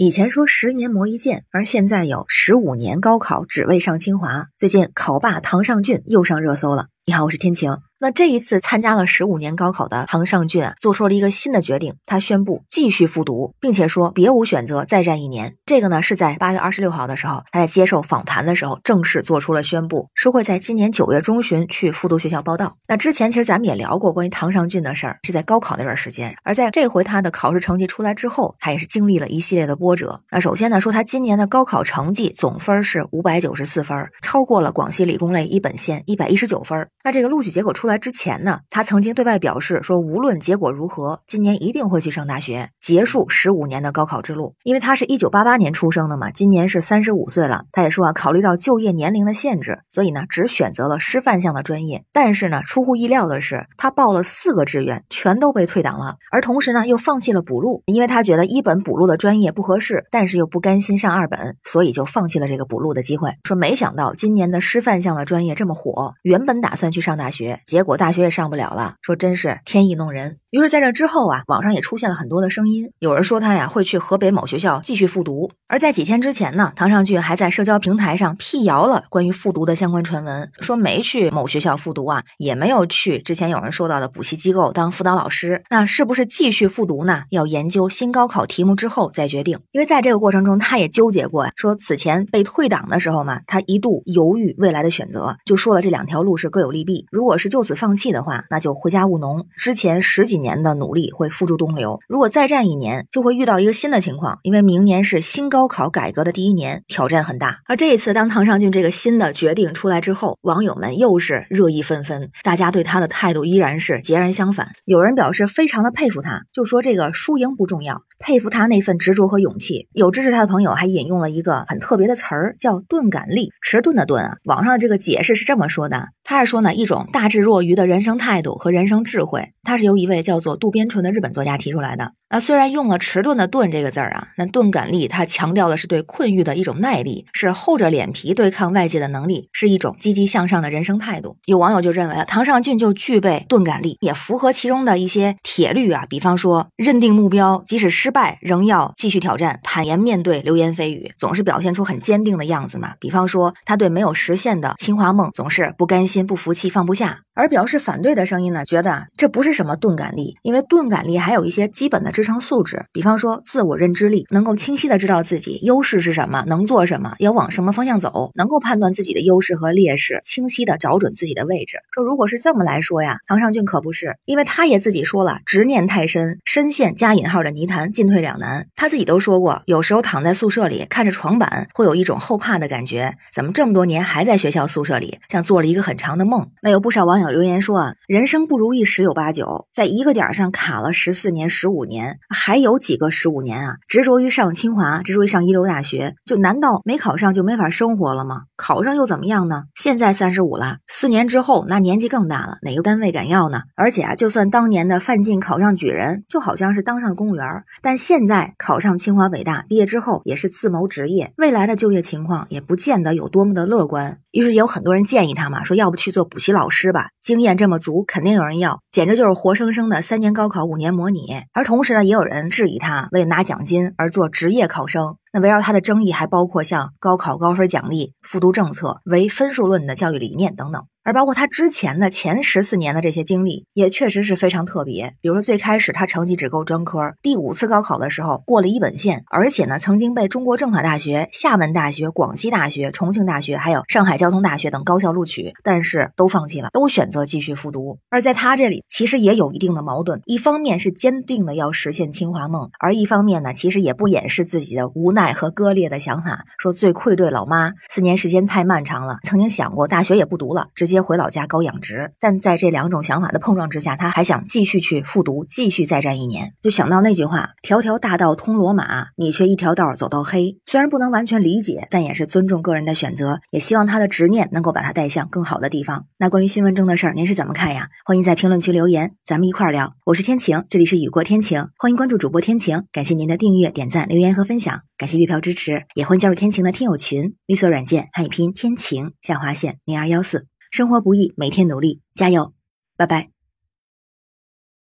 以前说十年磨一剑，而现在有十五年高考只为上清华。最近考霸唐尚珺又上热搜了。你好，我是天晴。那这一次参加了十五年高考的唐尚俊啊，做出了一个新的决定，他宣布继续复读，并且说别无选择，再战一年。这个呢是在八月二十六号的时候，他在接受访谈的时候正式做出了宣布，说会在今年九月中旬去复读学校报到。那之前其实咱们也聊过关于唐尚俊的事儿，是在高考那段时间。而在这回他的考试成绩出来之后，他也是经历了一系列的波折。那首先呢，说他今年的高考成绩总分是五百九十四分，超过了广西理工类一本线一百一十九分。那这个录取结果出来之前呢？他曾经对外表示说，无论结果如何，今年一定会去上大学，结束十五年的高考之路。因为他是一九八八年出生的嘛，今年是三十五岁了。他也说啊，考虑到就业年龄的限制，所以呢，只选择了师范项的专业。但是呢，出乎意料的是，他报了四个志愿，全都被退档了。而同时呢，又放弃了补录，因为他觉得一本补录的专业不合适，但是又不甘心上二本，所以就放弃了这个补录的机会。说没想到今年的师范项的专业这么火，原本打算去上大学，结结果大学也上不了了。说真是天意弄人。于是，在这之后啊，网上也出现了很多的声音，有人说他呀会去河北某学校继续复读。而在几天之前呢，唐尚俊还在社交平台上辟谣了关于复读的相关传闻，说没去某学校复读啊，也没有去之前有人说到的补习机构当辅导老师。那是不是继续复读呢？要研究新高考题目之后再决定。因为在这个过程中，他也纠结过呀，说此前被退档的时候嘛，他一度犹豫未来的选择，就说了这两条路是各有利弊。如果是就此放弃的话，那就回家务农。之前十几年的努力会付诸东流。如果再战一年，就会遇到一个新的情况，因为明年是新高考改革的第一年，挑战很大。而这一次，当唐尚俊这个新的决定出来之后，网友们又是热议纷纷，大家对他的态度依然是截然相反。有人表示非常的佩服他，就说这个输赢不重要，佩服他那份执着和勇气。有支持他的朋友还引用了一个很特别的词儿，叫“钝感力”，迟钝的钝啊。网上这个解释是这么说的，他是说呢，一种大智若余的人生态度和人生智慧。它是由一位叫做渡边淳的日本作家提出来的。那虽然用了迟钝的钝这个字儿啊，那钝感力它强调的是对困遇的一种耐力，是厚着脸皮对抗外界的能力，是一种积极向上的人生态度。有网友就认为啊，唐尚俊就具备钝感力，也符合其中的一些铁律啊，比方说认定目标，即使失败仍要继续挑战，坦言面对流言蜚语，总是表现出很坚定的样子嘛。比方说他对没有实现的清华梦总是不甘心、不服气、放不下。而表示反对的声音呢，觉得这不是什么钝感力，因为钝感力还有一些基本的。支撑素质，比方说自我认知力，能够清晰的知道自己优势是什么，能做什么，要往什么方向走，能够判断自己的优势和劣势，清晰的找准自己的位置。说如果是这么来说呀，唐尚俊可不是，因为他也自己说了，执念太深，深陷加引号的泥潭，进退两难。他自己都说过，有时候躺在宿舍里看着床板，会有一种后怕的感觉，怎么这么多年还在学校宿舍里，像做了一个很长的梦。那有不少网友留言说啊，人生不如意十有八九，在一个点上卡了十四年、十五年。还有几个十五年啊？执着于上清华，执着于上一流大学，就难道没考上就没法生活了吗？考上又怎么样呢？现在三十五了，四年之后那年纪更大了，哪个单位敢要呢？而且啊，就算当年的范进考上举人，就好像是当上公务员，但现在考上清华北大，毕业之后也是自谋职业，未来的就业情况也不见得有多么的乐观。于是也有很多人建议他嘛，说要不去做补习老师吧，经验这么足，肯定有人要，简直就是活生生的三年高考五年模拟。而同时呢，也有人质疑他为拿奖金而做职业考生。那围绕他的争议还包括像高考高分奖励、复读政策、唯分数论的教育理念等等。而包括他之前的前十四年的这些经历，也确实是非常特别。比如说，最开始他成绩只够专科，第五次高考的时候过了一本线，而且呢，曾经被中国政法大学、厦门大学、广西大学、重庆大学，还有上海交通大学等高校录取，但是都放弃了，都选择继续复读。而在他这里，其实也有一定的矛盾，一方面是坚定的要实现清华梦，而一方面呢，其实也不掩饰自己的无奈和割裂的想法，说最愧对老妈，四年时间太漫长了，曾经想过大学也不读了，直接。回老家搞养殖，但在这两种想法的碰撞之下，他还想继续去复读，继续再战一年。就想到那句话：“条条大道通罗马，你却一条道走到黑。”虽然不能完全理解，但也是尊重个人的选择，也希望他的执念能够把他带向更好的地方。那关于新闻中的事儿，您是怎么看呀？欢迎在评论区留言，咱们一块儿聊。我是天晴，这里是雨过天晴，欢迎关注主播天晴。感谢您的订阅、点赞、留言和分享，感谢月票支持，也欢迎加入天晴的听友群。绿色软件汉语拼天晴下划线零二幺四。生活不易，每天努力，加油，拜拜。